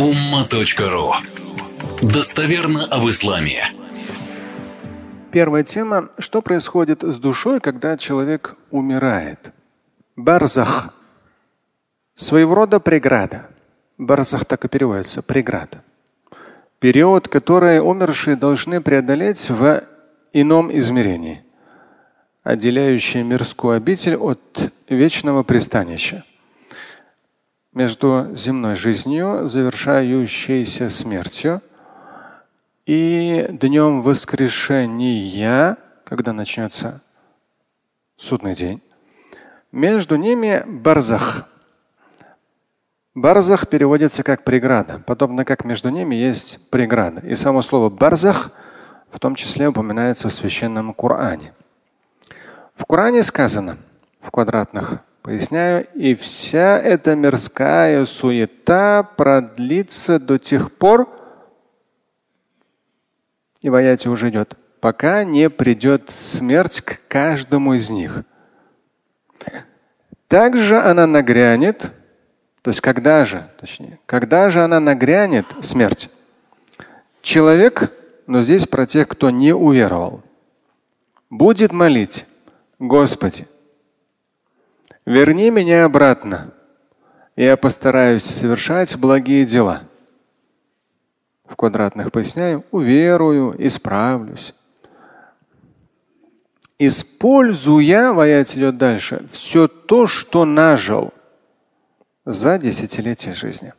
umma.ru Достоверно об исламе. Первая тема. Что происходит с душой, когда человек умирает? Барзах. Своего рода преграда. Барзах так и переводится. Преграда. Период, который умершие должны преодолеть в ином измерении, отделяющий мирскую обитель от вечного пристанища между земной жизнью, завершающейся смертью, и днем воскрешения, когда начнется судный день. Между ними барзах. Барзах переводится как преграда, подобно как между ними есть преграда. И само слово барзах в том числе упоминается в священном Коране. В Коране сказано в квадратных Поясняю, и вся эта мирская суета продлится до тех пор, и в уже идет, пока не придет смерть к каждому из них. Также она нагрянет, то есть когда же, точнее, когда же она нагрянет, смерть? Человек, но здесь про тех, кто не уверовал, будет молить, Господи, Верни меня обратно. Я постараюсь совершать благие дела. В квадратных поясняю, уверую, исправлюсь. Используя, в аяте идет дальше, все то, что нажил за десятилетие жизни.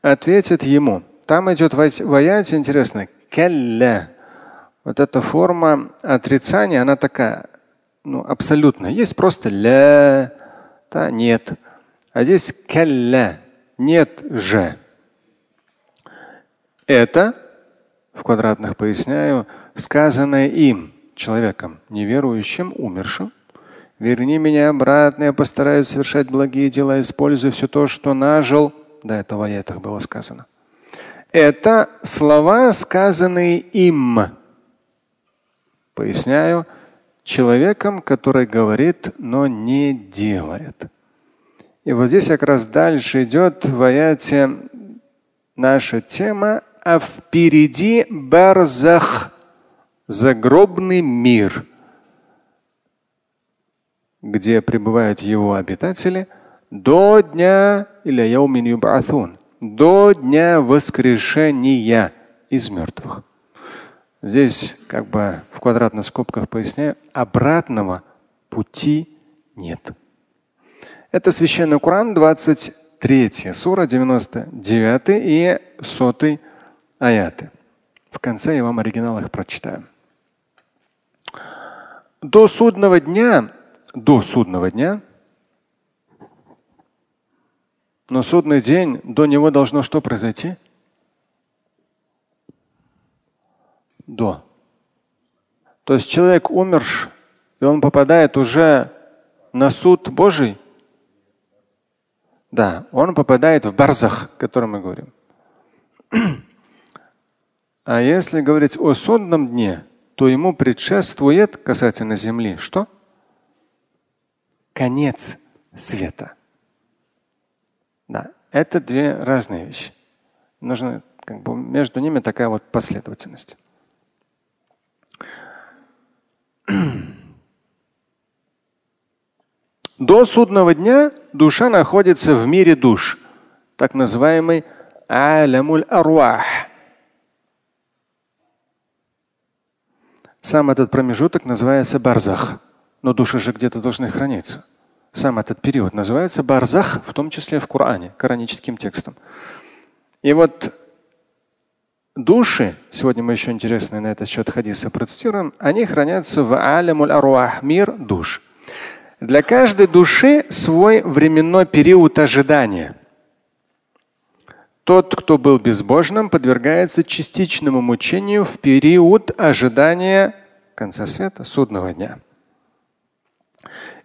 Ответит ему. Там идет в аяте, интересно, келля. Вот эта форма отрицания, она такая ну, абсолютно. Есть просто ля, да, нет. А здесь калля, нет же. Это, в квадратных поясняю, сказанное им, человеком, неверующим, умершим. Верни меня обратно, я постараюсь совершать благие дела, используя все то, что нажил. До этого в аятах было сказано. Это слова, сказанные им. Поясняю, человеком, который говорит, но не делает. И вот здесь как раз дальше идет в аяте наша тема, а впереди барзах, загробный мир, где пребывают его обитатели до дня или яумин до дня воскрешения из мертвых. Здесь как бы в квадратных скобках поясняю, обратного пути нет. Это священный Коран, 23 сура, 99 и 100 аяты. В конце я вам оригинал их прочитаю. До судного дня, до судного дня, но судный день, до него должно что произойти? До. То есть человек умер, и он попадает уже на суд Божий. Да, он попадает в барзах, о котором мы говорим. А если говорить о судном дне, то ему предшествует касательно земли что? Конец света. Да, это две разные вещи. Нужно как бы между ними такая вот последовательность. До судного дня душа находится в мире душ, так называемый алямуль аруах. Сам этот промежуток называется барзах, но души же где-то должны храниться. Сам этот период называется барзах, в том числе в Коране, кораническим текстом. И вот Души, сегодня мы еще интересные на этот счет хадисы процитируем, они хранятся в алямуль аруах, мир душ. Для каждой души свой временной период ожидания. Тот, кто был безбожным, подвергается частичному мучению в период ожидания конца света, судного дня.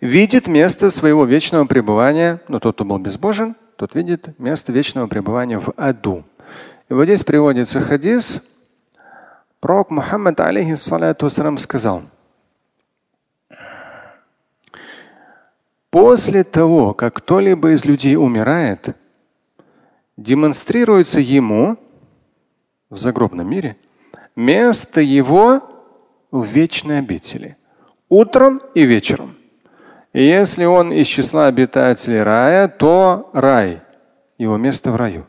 Видит место своего вечного пребывания, но тот, кто был безбожен, тот видит место вечного пребывания в аду. И вот здесь приводится хадис. Пророк Мухаммад, алейхиссалату сказал, после того, как кто-либо из людей умирает, демонстрируется ему в загробном мире место его в вечной обители. Утром и вечером. И если он из числа обитателей рая, то рай, его место в раю.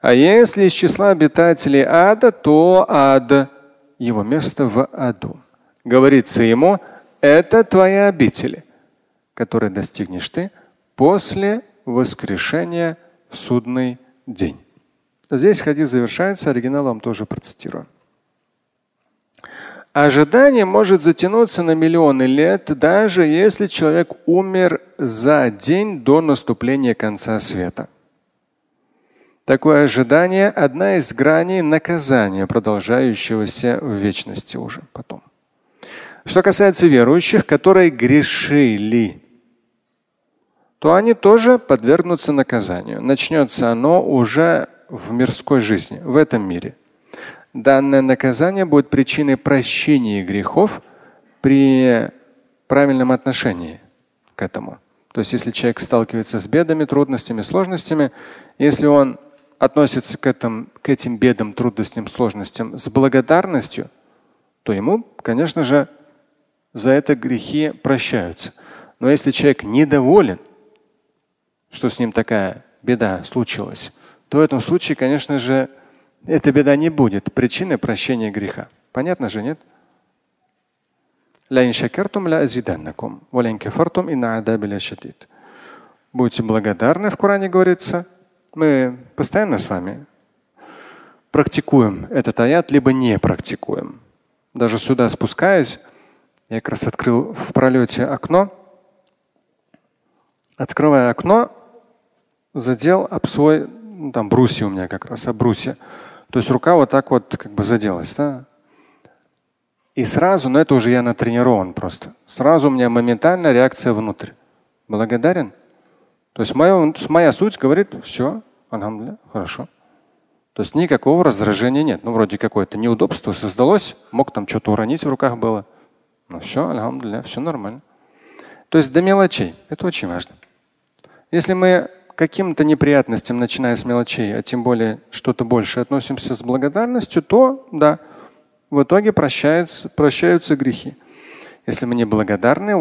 А если из числа обитателей ада, то ад, его место в аду. Говорится ему, это твоя обитель, которой достигнешь ты после воскрешения в судный день. Здесь хадис завершается, оригинал вам тоже процитирую. Ожидание может затянуться на миллионы лет, даже если человек умер за день до наступления конца света. Такое ожидание – одна из граней наказания, продолжающегося в вечности уже потом. Что касается верующих, которые грешили, то они тоже подвергнутся наказанию. Начнется оно уже в мирской жизни, в этом мире. Данное наказание будет причиной прощения грехов при правильном отношении к этому. То есть, если человек сталкивается с бедами, трудностями, сложностями, если он относится к, этим, к этим бедам, трудностям, сложностям с благодарностью, то ему, конечно же, за это грехи прощаются. Но если человек недоволен, что с ним такая беда случилась, то в этом случае, конечно же, эта беда не будет причиной прощения греха. Понятно же, нет? Будьте благодарны, в Коране говорится, мы постоянно с вами практикуем этот аят, либо не практикуем. Даже сюда спускаясь, я как раз открыл в пролете окно. Открывая окно, задел об свой, ну, там брусья у меня как раз, об брусья. То есть рука вот так вот как бы заделась. Да? И сразу, но это уже я натренирован просто, сразу у меня моментальная реакция внутрь. Благодарен? То есть моя, моя суть говорит, все, Алхамдулилля, хорошо. То есть никакого раздражения нет. Ну, вроде какое-то неудобство создалось, мог там что-то уронить в руках было. Ну все, алхамдулилля, все нормально. То есть до мелочей. Это очень важно. Если мы каким-то неприятностям, начиная с мелочей, а тем более что-то больше относимся с благодарностью, то да, в итоге прощаются, прощаются грехи. Если мы не благодарны,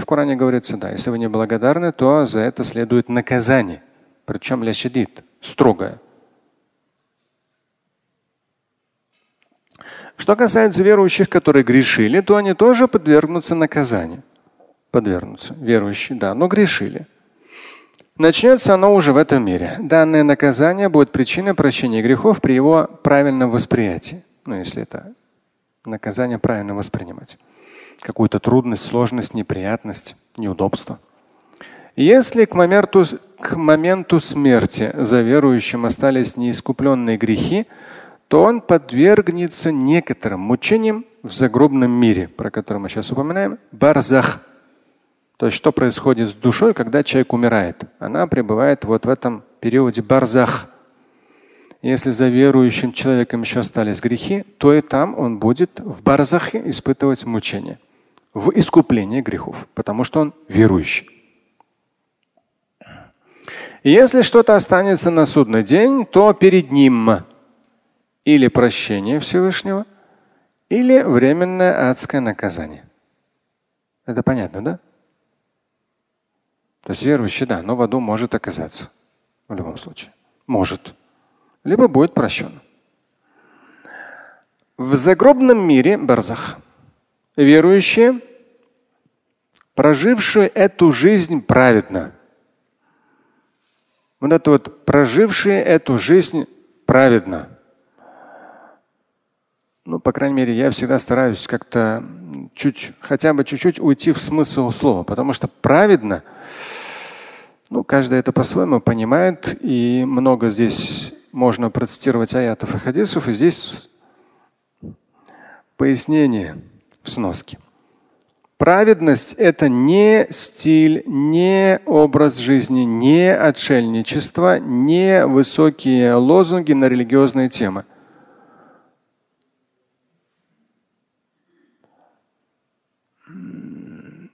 в Коране говорится, да, если вы не благодарны, то за это следует наказание причем лящадит, строгая. Что касается верующих, которые грешили, то они тоже подвергнутся наказанию. Подвергнутся. Верующие, да, но грешили. Начнется оно уже в этом мире. Данное наказание будет причиной прощения грехов при его правильном восприятии. Ну, если это наказание правильно воспринимать. Какую-то трудность, сложность, неприятность, неудобство. Если к моменту, к моменту смерти за верующим остались неискупленные грехи, то он подвергнется некоторым мучениям в загробном мире, про который мы сейчас упоминаем, барзах. То есть что происходит с душой, когда человек умирает? Она пребывает вот в этом периоде барзах. Если за верующим человеком еще остались грехи, то и там он будет в барзахе испытывать мучения, в искуплении грехов, потому что он верующий. Если что-то останется на судный день, то перед ним или прощение Всевышнего, или временное адское наказание. Это понятно, да? То есть верующий, да, но в аду может оказаться. В любом случае. Может. Либо будет прощен. В загробном мире барзах верующие, прожившие эту жизнь праведно, вот это вот прожившие эту жизнь праведно. Ну, по крайней мере, я всегда стараюсь как-то чуть, хотя бы чуть-чуть уйти в смысл слова, потому что праведно, ну, каждый это по-своему понимает, и много здесь можно процитировать аятов и хадисов, и здесь пояснение в сноске. Праведность – это не стиль, не образ жизни, не отшельничество, не высокие лозунги на религиозные темы.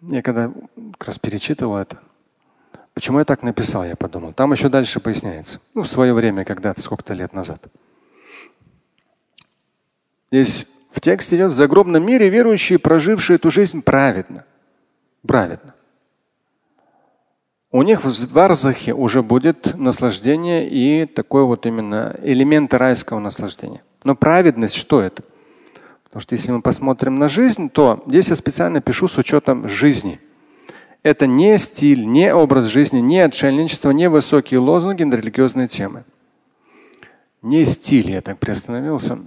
Я когда как раз перечитывал это, Почему я так написал, я подумал. Там еще дальше поясняется. Ну, в свое время, когда-то, сколько-то лет назад. Здесь в тексте идет в загробном мире верующие, прожившие эту жизнь праведно. Праведно. У них в Варзахе уже будет наслаждение и такой вот именно элемент райского наслаждения. Но праведность что это? Потому что если мы посмотрим на жизнь, то здесь я специально пишу с учетом жизни. Это не стиль, не образ жизни, не отшельничество, не высокие лозунги на религиозные темы. Не стиль, я так приостановился.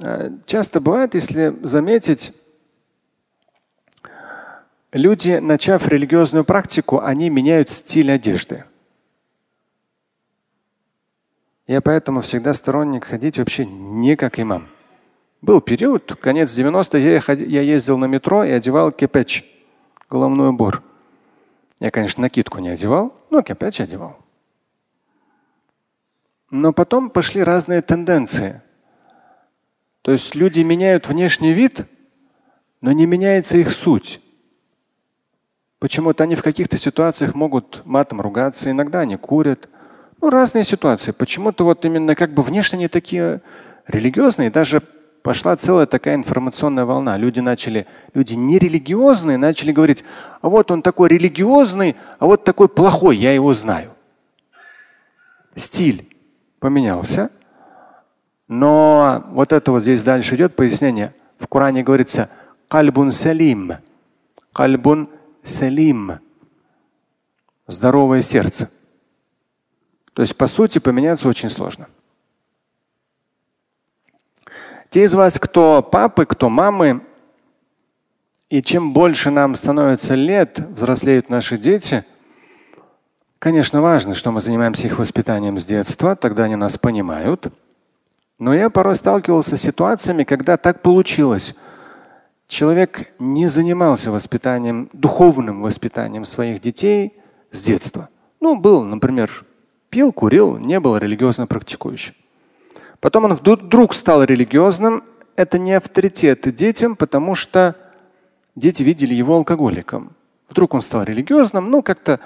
А, часто бывает, если заметить, люди, начав религиозную практику, они меняют стиль одежды. Я поэтому всегда сторонник ходить вообще не как имам. Был период, конец 90-х, я, ездил на метро и одевал кепеч, головной убор. Я, конечно, накидку не одевал, но кепеч одевал. Но потом пошли разные тенденции. То есть люди меняют внешний вид, но не меняется их суть. Почему-то они в каких-то ситуациях могут матом ругаться, иногда они курят. Ну, разные ситуации. Почему-то вот именно как бы внешне они такие религиозные, даже пошла целая такая информационная волна. Люди начали, люди нерелигиозные начали говорить, а вот он такой религиозный, а вот такой плохой, я его знаю. Стиль поменялся. Но вот это вот здесь дальше идет пояснение. В Коране говорится кальбун салим. Кальбун салим. Здоровое сердце. То есть, по сути, поменяться очень сложно. Те из вас, кто папы, кто мамы, и чем больше нам становится лет, взрослеют наши дети, конечно, важно, что мы занимаемся их воспитанием с детства, тогда они нас понимают. Но я порой сталкивался с ситуациями, когда так получилось. Человек не занимался воспитанием, духовным воспитанием своих детей с детства. Ну, был, например, пил, курил, не был религиозно практикующим. Потом он вдруг стал религиозным. Это не авторитет детям, потому что дети видели его алкоголиком. Вдруг он стал религиозным, ну как-то.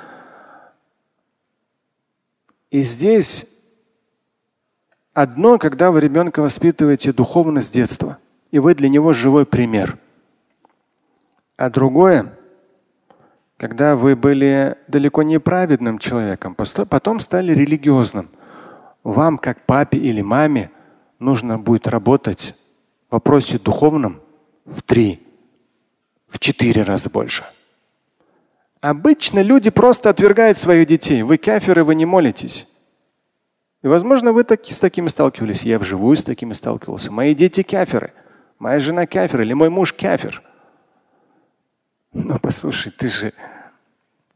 И здесь одно, когда вы ребенка воспитываете духовно с детства, и вы для него живой пример. А другое, когда вы были далеко не праведным человеком, потом стали религиозным вам, как папе или маме, нужно будет работать в вопросе духовном в три, в четыре раза больше. Обычно люди просто отвергают своих детей. Вы каферы, вы не молитесь. И, возможно, вы таки, с такими сталкивались. Я вживую с такими сталкивался. Мои дети каферы. Моя жена кафер или мой муж кафер. Но послушай, ты же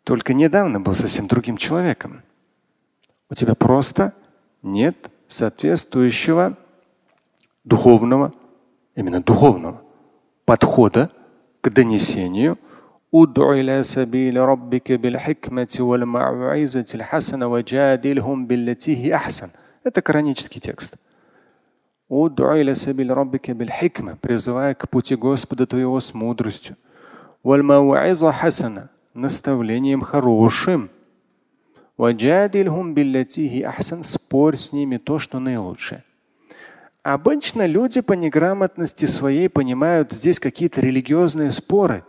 только недавно был совсем другим человеком. У тебя просто нет соответствующего духовного, именно духовного подхода к донесению. Это коранический текст. Призывая к пути Господа твоего с мудростью. Наставлением хорошим. Ваджадильхум биллятихи ахсан спорь с ними то, что наилучшее. Обычно люди по неграмотности своей понимают здесь какие-то религиозные споры,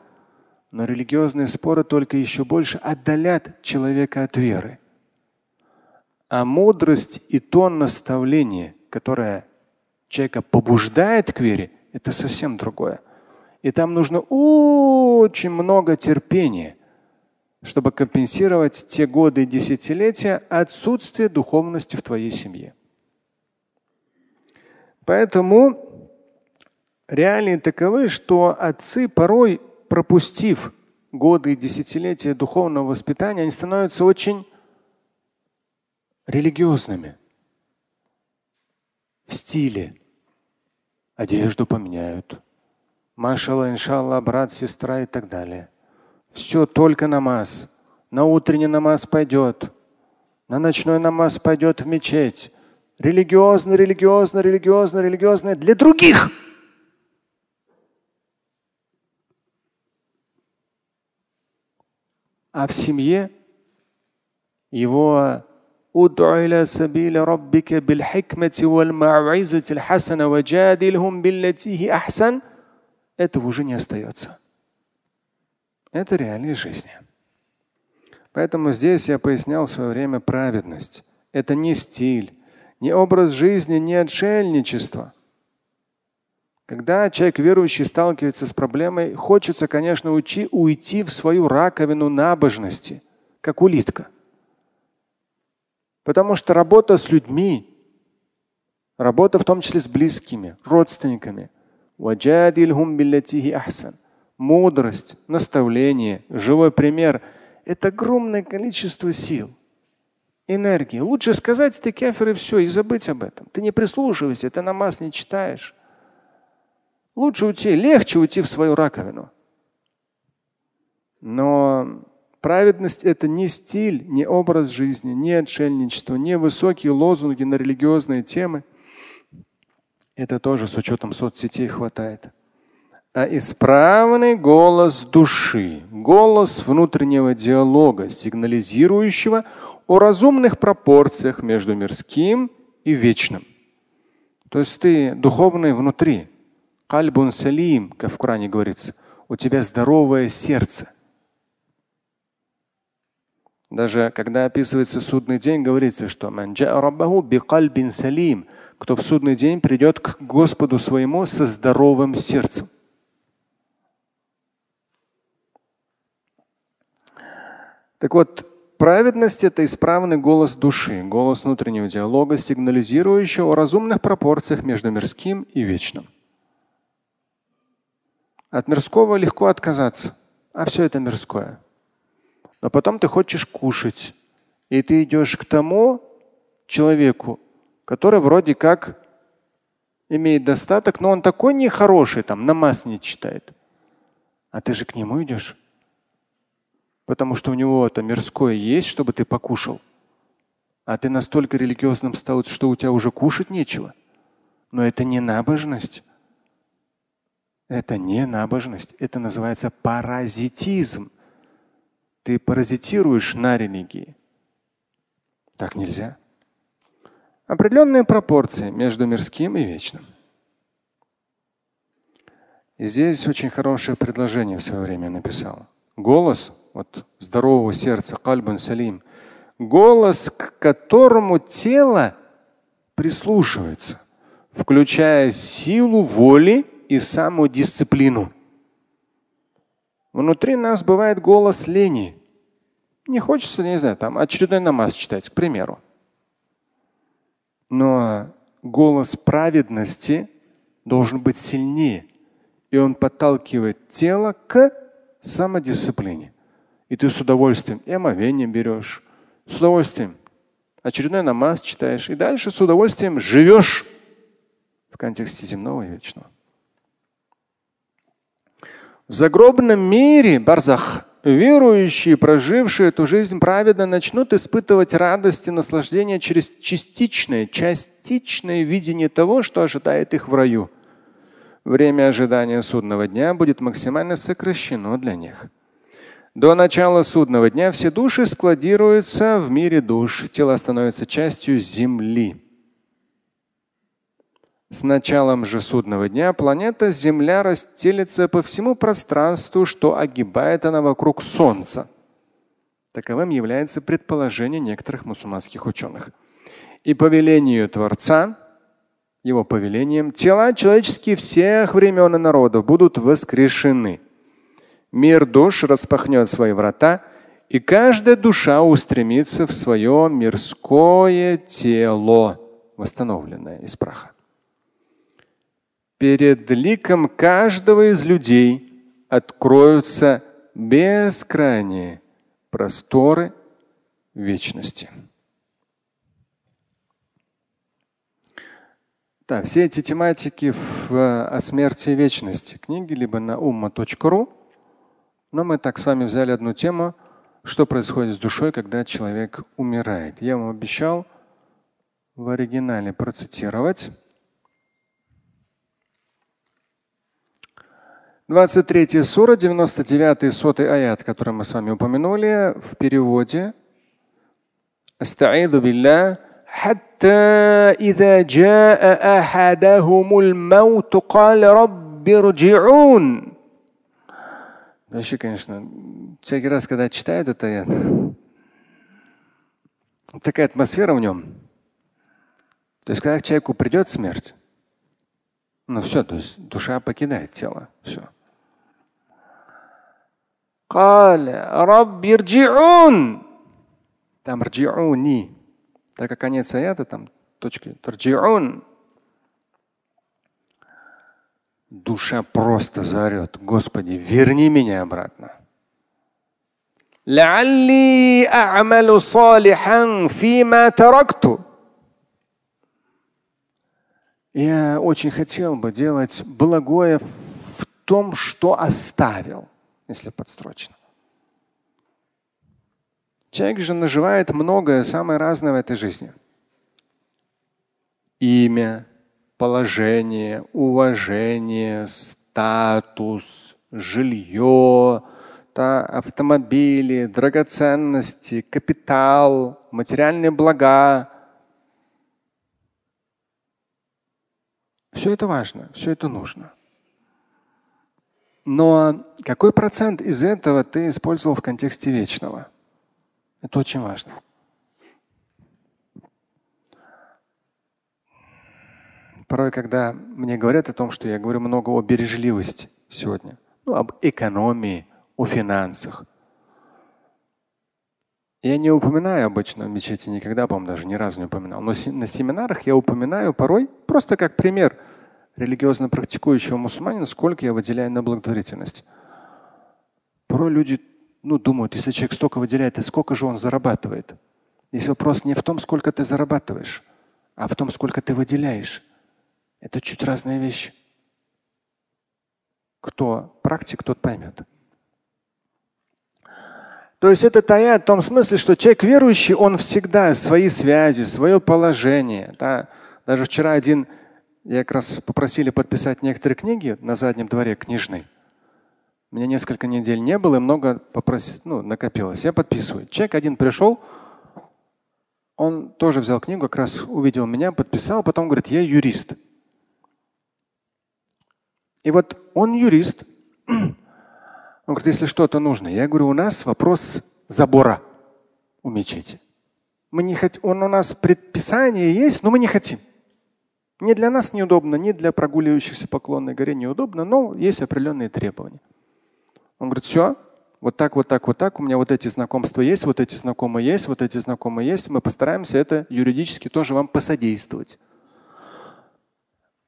но религиозные споры только еще больше отдалят человека от веры. А мудрость и тон наставления, которое человека побуждает к вере, это совсем другое. И там нужно очень много терпения – чтобы компенсировать те годы и десятилетия отсутствия духовности в твоей семье. Поэтому реалии таковы, что отцы порой, пропустив годы и десятилетия духовного воспитания, они становятся очень религиозными в стиле. Одежду поменяют. Машалла, иншалла, брат, сестра и так далее. Все только намаз. На утренний намаз пойдет. На ночной намаз пойдет в мечеть религиозно, религиозно, религиозно, религиозное для других. А в семье его ادع إلى سبيل ربك بالحكمة والموعظة الحسنة وجادلهم بالتي هي أحسن этого уже не остается. Это реальность жизни. Поэтому здесь я пояснял в свое время праведность. Это не стиль, не образ жизни, не отшельничество. Когда человек верующий сталкивается с проблемой, хочется, конечно, учи, уйти в свою раковину набожности, как улитка. Потому что работа с людьми, работа в том числе с близкими, родственниками, мудрость, наставление, живой пример – это огромное количество сил, энергии. Лучше сказать ты кефир и все, и забыть об этом. Ты не прислушивайся, ты намаз не читаешь. Лучше уйти, легче уйти в свою раковину. Но Праведность – это не стиль, не образ жизни, не отшельничество, не высокие лозунги на религиозные темы. Это тоже с учетом соцсетей хватает. А исправный голос души, голос внутреннего диалога, сигнализирующего о разумных пропорциях между мирским и вечным. То есть ты духовный внутри. Кальбун салим, как в Коране говорится, у тебя здоровое сердце – даже когда описывается судный день, говорится, что салим, кто в судный день придет к Господу своему со здоровым сердцем. Так вот, праведность – это исправный голос души, голос внутреннего диалога, сигнализирующий о разумных пропорциях между мирским и вечным. От мирского легко отказаться, а все это мирское но потом ты хочешь кушать. И ты идешь к тому человеку, который вроде как имеет достаток, но он такой нехороший, там намаз не читает. А ты же к нему идешь. Потому что у него это мирское есть, чтобы ты покушал. А ты настолько религиозным стал, что у тебя уже кушать нечего. Но это не набожность. Это не набожность. Это называется паразитизм. Ты паразитируешь на религии. Так нельзя. Определенные пропорции между мирским и вечным. И здесь очень хорошее предложение в свое время написал. Голос вот здорового сердца, кальбун салим, голос, к которому тело прислушивается, включая силу воли и самодисциплину. Внутри нас бывает голос лени. Не хочется, не знаю, там очередной намаз читать, к примеру. Но голос праведности должен быть сильнее. И он подталкивает тело к самодисциплине. И ты с удовольствием и омовение берешь, с удовольствием очередной намаз читаешь, и дальше с удовольствием живешь в контексте земного и вечного. В загробном мире, барзах, верующие, прожившие эту жизнь праведно, начнут испытывать радость и наслаждение через частичное, частичное видение того, что ожидает их в раю. Время ожидания судного дня будет максимально сокращено для них. До начала судного дня все души складируются в мире душ, тело становится частью земли. С началом же судного дня планета Земля расстелится по всему пространству, что огибает она вокруг Солнца. Таковым является предположение некоторых мусульманских ученых. И по велению Творца, его повелением, тела человеческие всех времен и народов будут воскрешены. Мир душ распахнет свои врата, и каждая душа устремится в свое мирское тело, восстановленное из праха перед ликом каждого из людей откроются бескрайние просторы вечности. Да, все эти тематики в, о смерти и вечности книги либо на umma.ru. Но мы так с вами взяли одну тему, что происходит с душой, когда человек умирает. Я вам обещал в оригинале процитировать. 23 сура, 99 сотый аят, который мы с вами упомянули, в переводе استعيذ بالله حتى إذا جاء أحدهم الموت قال رب ارجعون Вообще, конечно, всякий раз, когда читают это, я... такая атмосфера в нем. То есть, когда к человеку придет смерть, ну все, то есть душа покидает тело. Все. Там рджиуни. Так как конец аята, там точки. Рджиун душа просто заорет, Господи, верни меня обратно. Я очень хотел бы делать благое в том, что оставил, если подстрочно. Человек же наживает многое, самое разное в этой жизни. Имя, положение, уважение, статус, жилье, да, автомобили, драгоценности, капитал, материальные блага, Все это важно, все это нужно. Но какой процент из этого ты использовал в контексте вечного? Это очень важно. Порой, когда мне говорят о том, что я говорю много о бережливости сегодня, ну, об экономии, о финансах. Я не упоминаю обычно в мечети никогда, по-моему, даже ни разу не упоминал. Но на семинарах я упоминаю порой просто как пример религиозно практикующего мусульманина, сколько я выделяю на благотворительность. Порой люди ну, думают, если человек столько выделяет, то сколько же он зарабатывает? Здесь вопрос не в том, сколько ты зарабатываешь, а в том, сколько ты выделяешь. Это чуть разные вещи. Кто практик, тот поймет. То есть это таят в том смысле, что человек верующий, он всегда свои связи, свое положение. Да. Даже вчера один, я как раз попросили подписать некоторые книги на заднем дворе книжной. Меня несколько недель не было и много попросил, ну, накопилось. Я подписываю. Человек один пришел, он тоже взял книгу, как раз увидел меня, подписал, потом говорит, я юрист. И вот он юрист, он говорит, если что-то нужно. Я говорю, у нас вопрос забора у мечети. Мы не хотим, он у нас предписание есть, но мы не хотим. Не для нас неудобно, не для прогуливающихся по Клонной горе неудобно, но есть определенные требования. Он говорит, все, вот так, вот так, вот так, у меня вот эти знакомства есть, вот эти знакомые есть, вот эти знакомые есть. Мы постараемся это юридически тоже вам посодействовать.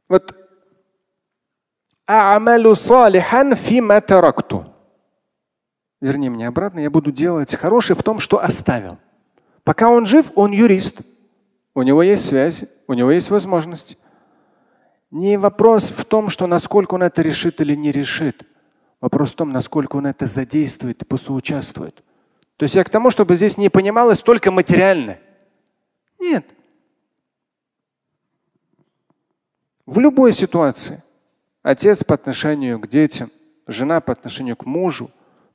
Вот верни меня обратно, я буду делать хорошее в том, что оставил. Пока он жив, он юрист. У него есть связи, у него есть возможности. Не вопрос в том, что насколько он это решит или не решит. Вопрос в том, насколько он это задействует и посоучаствует. То есть я к тому, чтобы здесь не понималось только материально. Нет. В любой ситуации отец по отношению к детям, жена по отношению к мужу,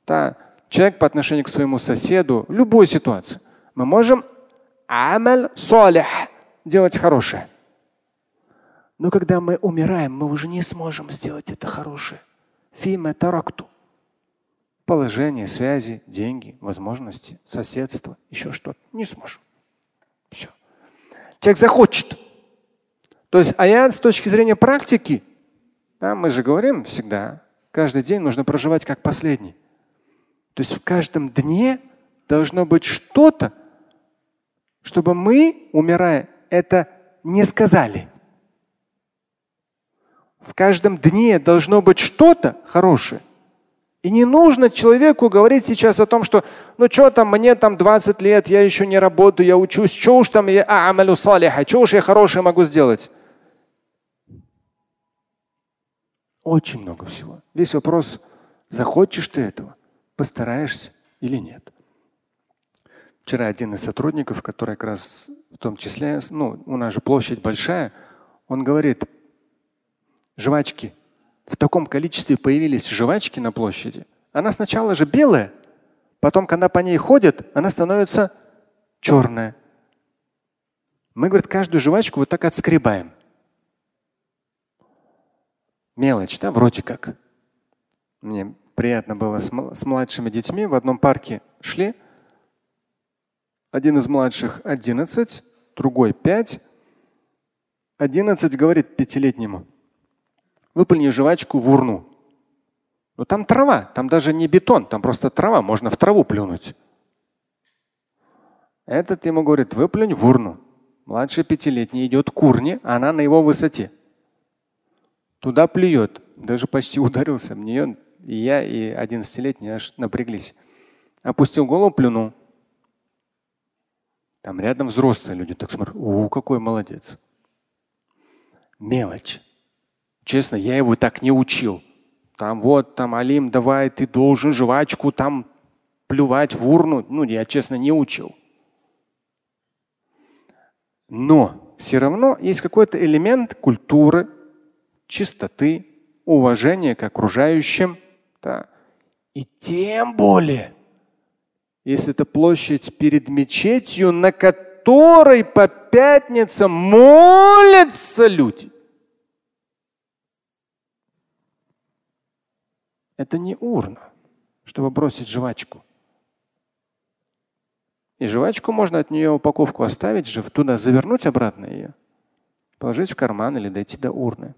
да, человек по отношению к своему соседу, в любой ситуации. Мы можем амаль солих делать хорошее. Но когда мы умираем, мы уже не сможем сделать это хорошее. Фима таракту. Положение, связи, деньги, возможности, соседство, еще что-то. Не сможем. Все. Человек захочет. То есть аят с точки зрения практики, да, мы же говорим всегда, каждый день нужно проживать как последний. То есть в каждом дне должно быть что-то, чтобы мы, умирая, это не сказали. В каждом дне должно быть что-то хорошее. И не нужно человеку говорить сейчас о том, что ну что там, мне там 20 лет, я еще не работаю, я учусь, что уж там я амалю салиха, что уж я хорошее могу сделать. Очень много всего. Весь вопрос, захочешь ты этого, постараешься или нет. Вчера один из сотрудников, который как раз в том числе, ну, у нас же площадь большая, он говорит, жвачки, в таком количестве появились жвачки на площади. Она сначала же белая, потом, когда по ней ходят, она становится черная. Мы, говорит, каждую жвачку вот так отскребаем. Мелочь, да, вроде как. Мне приятно было с, младшими детьми в одном парке шли. Один из младших 11, другой 5. 11 говорит пятилетнему, выплюни жвачку в урну. Но там трава, там даже не бетон, там просто трава, можно в траву плюнуть. Этот ему говорит, выплюнь в урну. Младший пятилетний идет к урне, а она на его высоте. Туда плюет. Даже почти ударился в нее. И я, и одиннадцатилетний аж напряглись. Опустил голову, плюнул. Там рядом взрослые люди так смотрят. О, какой молодец. Мелочь. Честно, я его так не учил. Там вот, там, Алим, давай, ты должен жвачку там плювать в урну. Ну, я, честно, не учил. Но все равно есть какой-то элемент культуры, чистоты, уважения к окружающим. Да. И тем более, если это площадь перед мечетью, на которой по пятницам молятся люди. Это не урна, чтобы бросить жвачку. И жвачку можно от нее упаковку оставить, туда завернуть обратно ее, положить в карман или дойти до урны.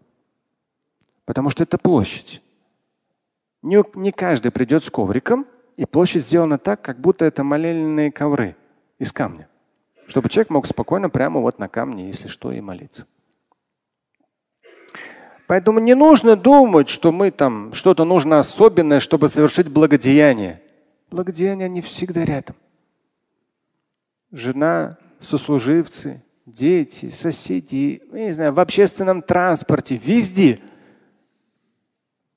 Потому что это площадь. Не, не каждый придет с ковриком, и площадь сделана так, как будто это молельные ковры из камня. Чтобы человек мог спокойно прямо вот на камне, если что, и молиться. Поэтому не нужно думать, что мы там что-то нужно особенное, чтобы совершить благодеяние. Благодеяние не всегда рядом жена, сослуживцы, дети, соседи, я не знаю, в общественном транспорте, везде.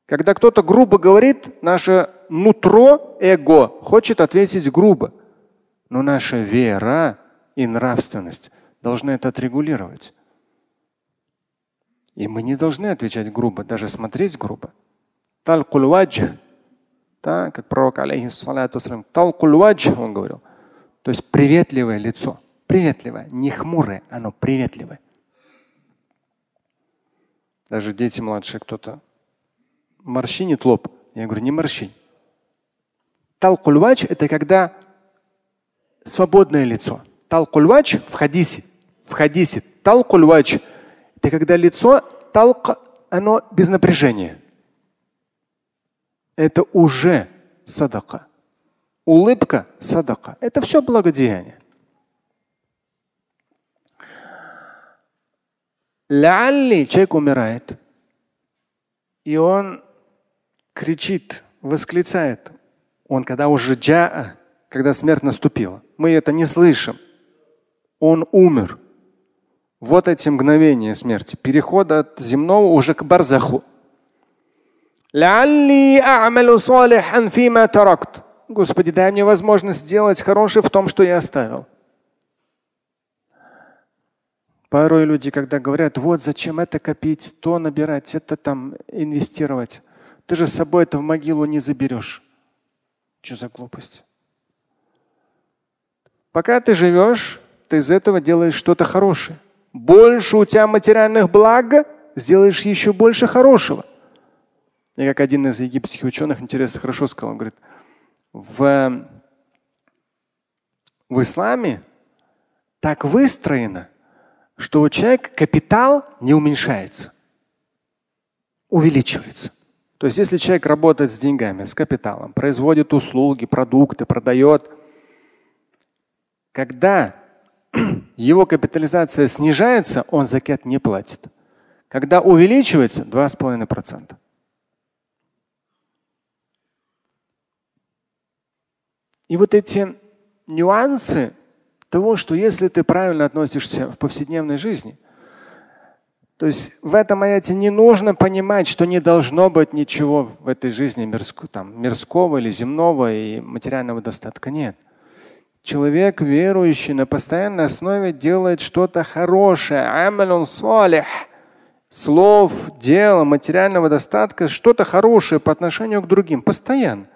Когда кто-то грубо говорит, наше нутро, эго, хочет ответить грубо. Но наша вера и нравственность должны это отрегулировать. И мы не должны отвечать грубо, даже смотреть грубо. Да, как пророк алейхиссалату он говорил – то есть приветливое лицо. Приветливое, не хмурое, оно приветливое. Даже дети младшие кто-то морщинит лоб. Я говорю, не морщинь. Талкульвач – это когда свободное лицо. Талкульвач в хадисе. В хадисе. Талкульвач – это когда лицо талк, оно без напряжения. Это уже садака улыбка – садака. Это все благодеяние. Лялли человек умирает, и он кричит, восклицает. Он когда уже джаа, когда смерть наступила, мы это не слышим. Он умер. Вот эти мгновения смерти, перехода от земного уже к барзаху. Господи, дай мне возможность сделать хорошее в том, что я оставил. Порой люди, когда говорят, вот зачем это копить, то набирать, это там инвестировать. Ты же с собой это в могилу не заберешь. Что за глупость? Пока ты живешь, ты из этого делаешь что-то хорошее. Больше у тебя материальных благ, сделаешь еще больше хорошего. И как один из египетских ученых интересно хорошо сказал, он говорит, в, в исламе так выстроено, что у человека капитал не уменьшается, увеличивается. То есть если человек работает с деньгами, с капиталом, производит услуги, продукты, продает, когда его капитализация снижается, он закет не платит. Когда увеличивается 2,5%. И вот эти нюансы того, что если ты правильно относишься в повседневной жизни, то есть в этом аяте не нужно понимать, что не должно быть ничего в этой жизни мирского, там, мирского или земного и материального достатка. Нет. Человек, верующий, на постоянной основе делает что-то хорошее. Амалун салих. Слов, дела, материального достатка, что-то хорошее по отношению к другим. Постоянно.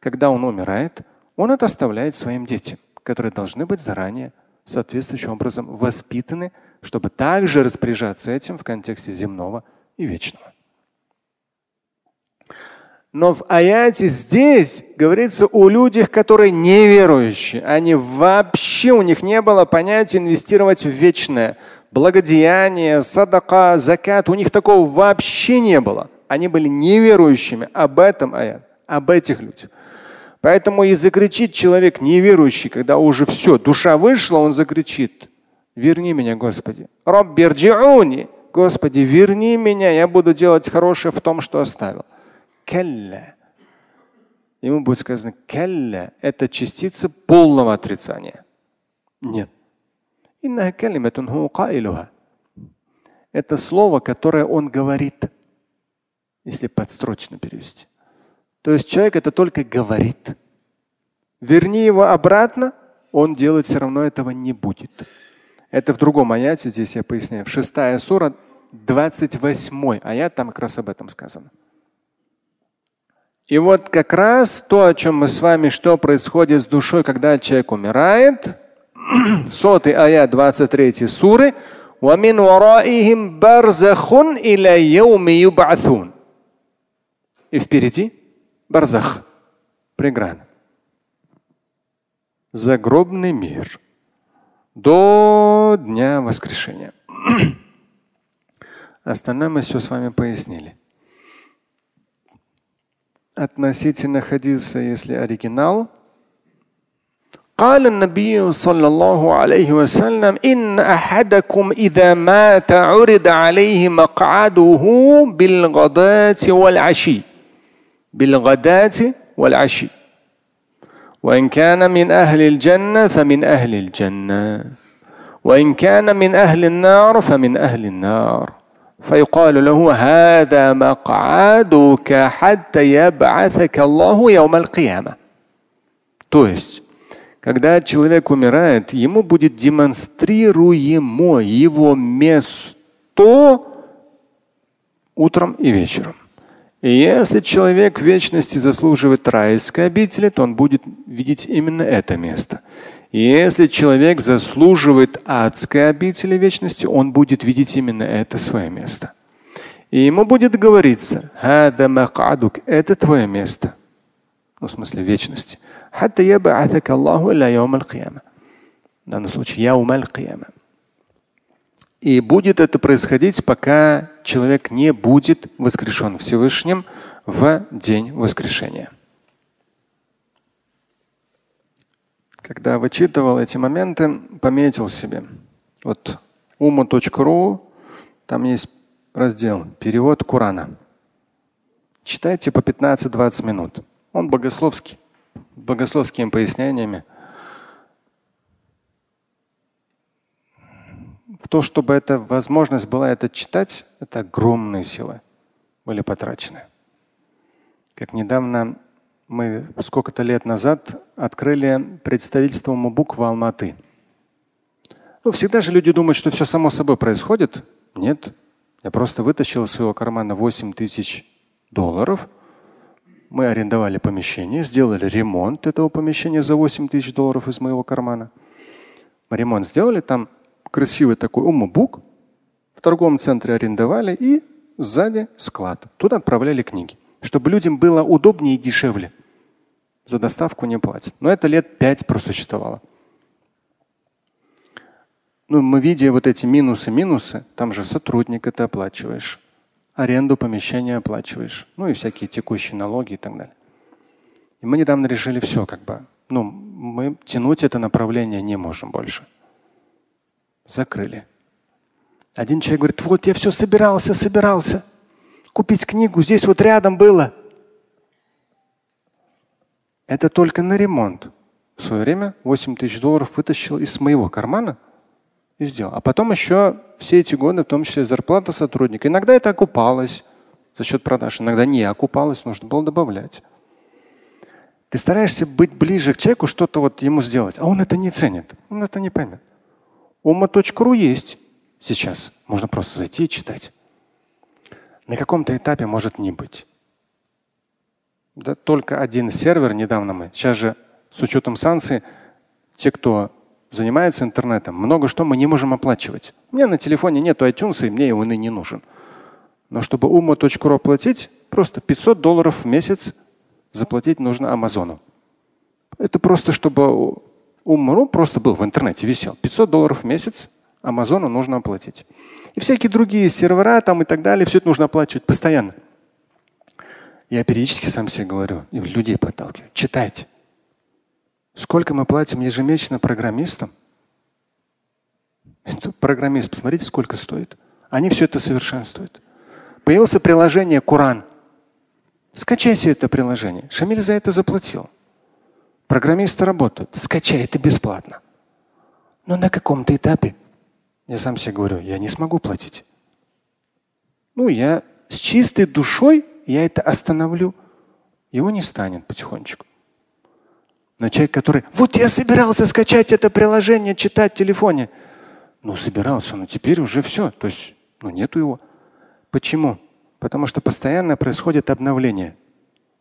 Когда он умирает, он это оставляет своим детям, которые должны быть заранее соответствующим образом воспитаны, чтобы также распоряжаться этим в контексте земного и вечного. Но в аяте здесь говорится о людях, которые неверующие. Они вообще, у них не было понятия инвестировать в вечное. Благодеяние, садака, закат. У них такого вообще не было. Они были неверующими. Об этом аят, об этих людях. Поэтому и закричит человек неверующий, когда уже все, душа вышла, он закричит, верни меня, Господи. Господи, верни меня, я буду делать хорошее в том, что оставил. Келля. Ему будет сказано, келля – это частица полного отрицания. Нет. Это слово, которое он говорит, если подстрочно перевести. То есть человек это только говорит. Верни его обратно, он делать все равно этого не будет. Это в другом аяте, здесь я поясняю. В шестая сура, 28 аят, там как раз об этом сказано. И вот как раз то, о чем мы с вами, что происходит с душой, когда человек умирает, сотый аят 23 суры, وَمِنْ وَرَائِهِمْ بَرْزَخٌ إِلَى يَوْمِ يُبْعَثُونَ И впереди барзах, преграда. Загробный мир до дня воскрешения. Остальное мы все с вами пояснили относительно хадиса, если оригинал. قال النبي صلى الله عليه وسلم إن أحدكم إذا مات عرض عليه مقعده بالغداة والعشي بالغداة والعشي وإن كان من أهل الجنة فمن أهل الجنة وإن كان من أهل النار فمن أهل النار فيقال له هذا مقعدك حتى يبعثك الله يوم القيامة. То есть, когда человек умирает, ему будет демонстрируемо его место утром и вечером. Если человек в вечности заслуживает райской обители, то он будет видеть именно это место. Если человек заслуживает адской обители вечности, он будет видеть именно это свое место. И ему будет говориться, это твое место. Ну, в смысле вечности. В данном случае, яум И будет это происходить, пока человек не будет воскрешен Всевышним в день воскрешения. Когда вычитывал эти моменты, пометил себе. Вот ума.ру, там есть раздел «Перевод Курана». Читайте по 15-20 минут. Он богословский, богословскими пояснениями. То, чтобы эта возможность была это читать, это огромные силы были потрачены. Как недавно мы сколько-то лет назад открыли представительство Мубук в Алматы. Ну, всегда же люди думают, что все само собой происходит. Нет. Я просто вытащил из своего кармана 8 тысяч долларов. Мы арендовали помещение, сделали ремонт этого помещения за 8 тысяч долларов из моего кармана. Мы ремонт сделали, там красивый такой умубук. В торговом центре арендовали и сзади склад. Туда отправляли книги, чтобы людям было удобнее и дешевле за доставку не платят. Но это лет пять просуществовало. Ну, мы видя вот эти минусы-минусы, там же сотрудника ты оплачиваешь, аренду помещения оплачиваешь, ну и всякие текущие налоги и так далее. И мы недавно решили все, как бы, ну, мы тянуть это направление не можем больше. Закрыли. Один человек говорит, вот я все собирался, собирался купить книгу, здесь вот рядом было. Это только на ремонт. В свое время 8 тысяч долларов вытащил из моего кармана и сделал. А потом еще все эти годы, в том числе зарплата сотрудника. Иногда это окупалось за счет продаж, иногда не окупалось, нужно было добавлять. Ты стараешься быть ближе к человеку, что-то вот ему сделать, а он это не ценит, он это не поймет. Ума.ру есть сейчас, можно просто зайти и читать. На каком-то этапе может не быть. Да, только один сервер недавно мы. Сейчас же с учетом санкций, те, кто занимается интернетом, много что мы не можем оплачивать. У меня на телефоне нет iTunes, и мне он и не нужен. Но чтобы умо.ру оплатить, просто 500 долларов в месяц заплатить нужно Амазону. Это просто, чтобы Умру просто был в интернете, висел. 500 долларов в месяц Амазону нужно оплатить. И всякие другие сервера там и так далее, все это нужно оплачивать постоянно. Я периодически сам себе говорю, и людей подталкиваю. Читайте. Сколько мы платим ежемесячно программистам? Это программист, посмотрите, сколько стоит. Они все это совершенствуют. Появилось приложение Куран. Скачайте это приложение. Шамиль за это заплатил. Программисты работают. Скачай это бесплатно. Но на каком-то этапе я сам себе говорю, я не смогу платить. Ну, я с чистой душой я это остановлю. Его не станет потихонечку. Но человек, который, вот я собирался скачать это приложение, читать в телефоне. Ну, собирался, но теперь уже все. То есть, ну, нету его. Почему? Потому что постоянно происходит обновление.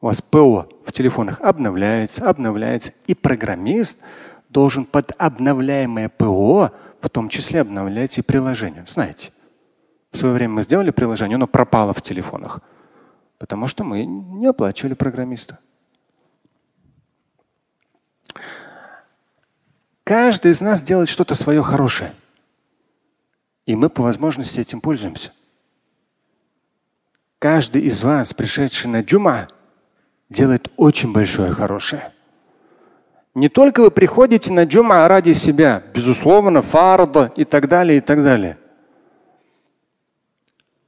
У вас ПО в телефонах обновляется, обновляется. И программист должен под обновляемое ПО в том числе обновлять и приложение. Знаете, в свое время мы сделали приложение, оно пропало в телефонах, потому что мы не оплачивали программиста. Каждый из нас делает что-то свое хорошее. И мы по возможности этим пользуемся. Каждый из вас, пришедший на джума, делает очень большое хорошее. Не только вы приходите на джума ради себя, безусловно, фарда и так далее, и так далее.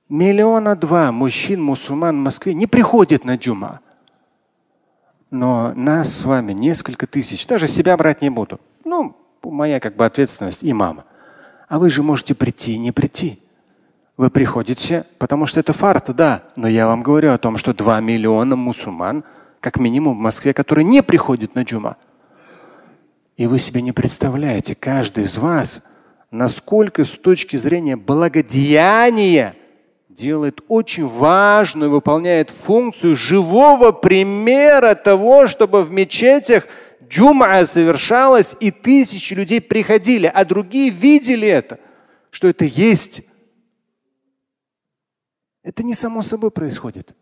Миллиона два мужчин, мусульман в Москве не приходят на джума. Но нас с вами несколько тысяч, даже себя брать не буду. Ну, моя как бы ответственность и мама. А вы же можете прийти и не прийти. Вы приходите, потому что это фарт, да. Но я вам говорю о том, что два миллиона мусульман, как минимум в Москве, которые не приходят на джума. И вы себе не представляете, каждый из вас, насколько с точки зрения благодеяния делает очень важную, выполняет функцию живого примера того, чтобы в мечетях джума совершалась и тысячи людей приходили, а другие видели это, что это есть. Это не само собой происходит.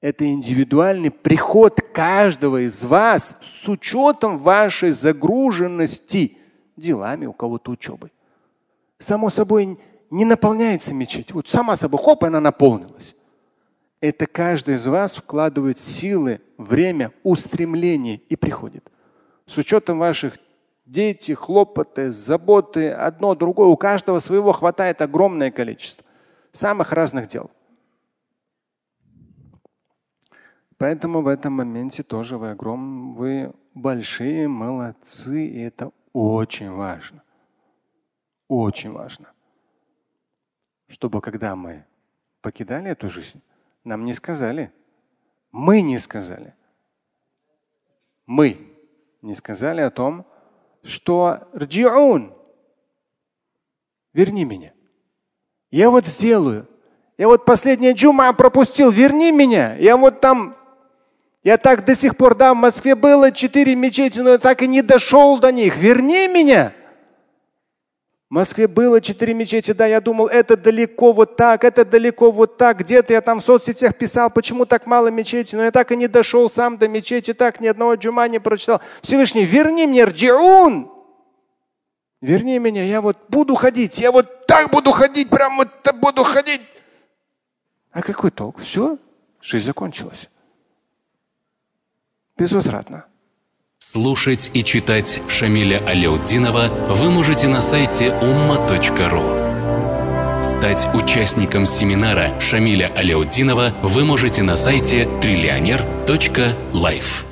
Это индивидуальный приход каждого из вас с учетом вашей загруженности делами, у кого-то учебой. Само собой не наполняется мечеть. Вот сама собой, хоп, она наполнилась. Это каждый из вас вкладывает силы, время, устремление и приходит. С учетом ваших детей, хлопоты, заботы, одно, другое, у каждого своего хватает огромное количество самых разных дел. Поэтому в этом моменте тоже вы огромные, вы большие молодцы, и это очень важно. Очень важно. Чтобы когда мы покидали эту жизнь, нам не сказали. Мы не сказали. Мы не сказали о том, что рджиун, верни меня. Я вот сделаю. Я вот последняя джума пропустил, верни меня. Я вот там я так до сих пор, да, в Москве было четыре мечети, но я так и не дошел до них. Верни меня. В Москве было четыре мечети, да, я думал, это далеко вот так, это далеко вот так. Где-то я там в соцсетях писал, почему так мало мечети, но я так и не дошел сам до мечети, так ни одного джума не прочитал. Всевышний, верни мне рджиун. Верни меня, я вот буду ходить, я вот так буду ходить, прям вот буду ходить. А какой толк? Все, жизнь закончилась безвозвратно. Слушать и читать Шамиля Аляутдинова вы можете на сайте umma.ru. Стать участником семинара Шамиля Аляутдинова вы можете на сайте триллионер.life.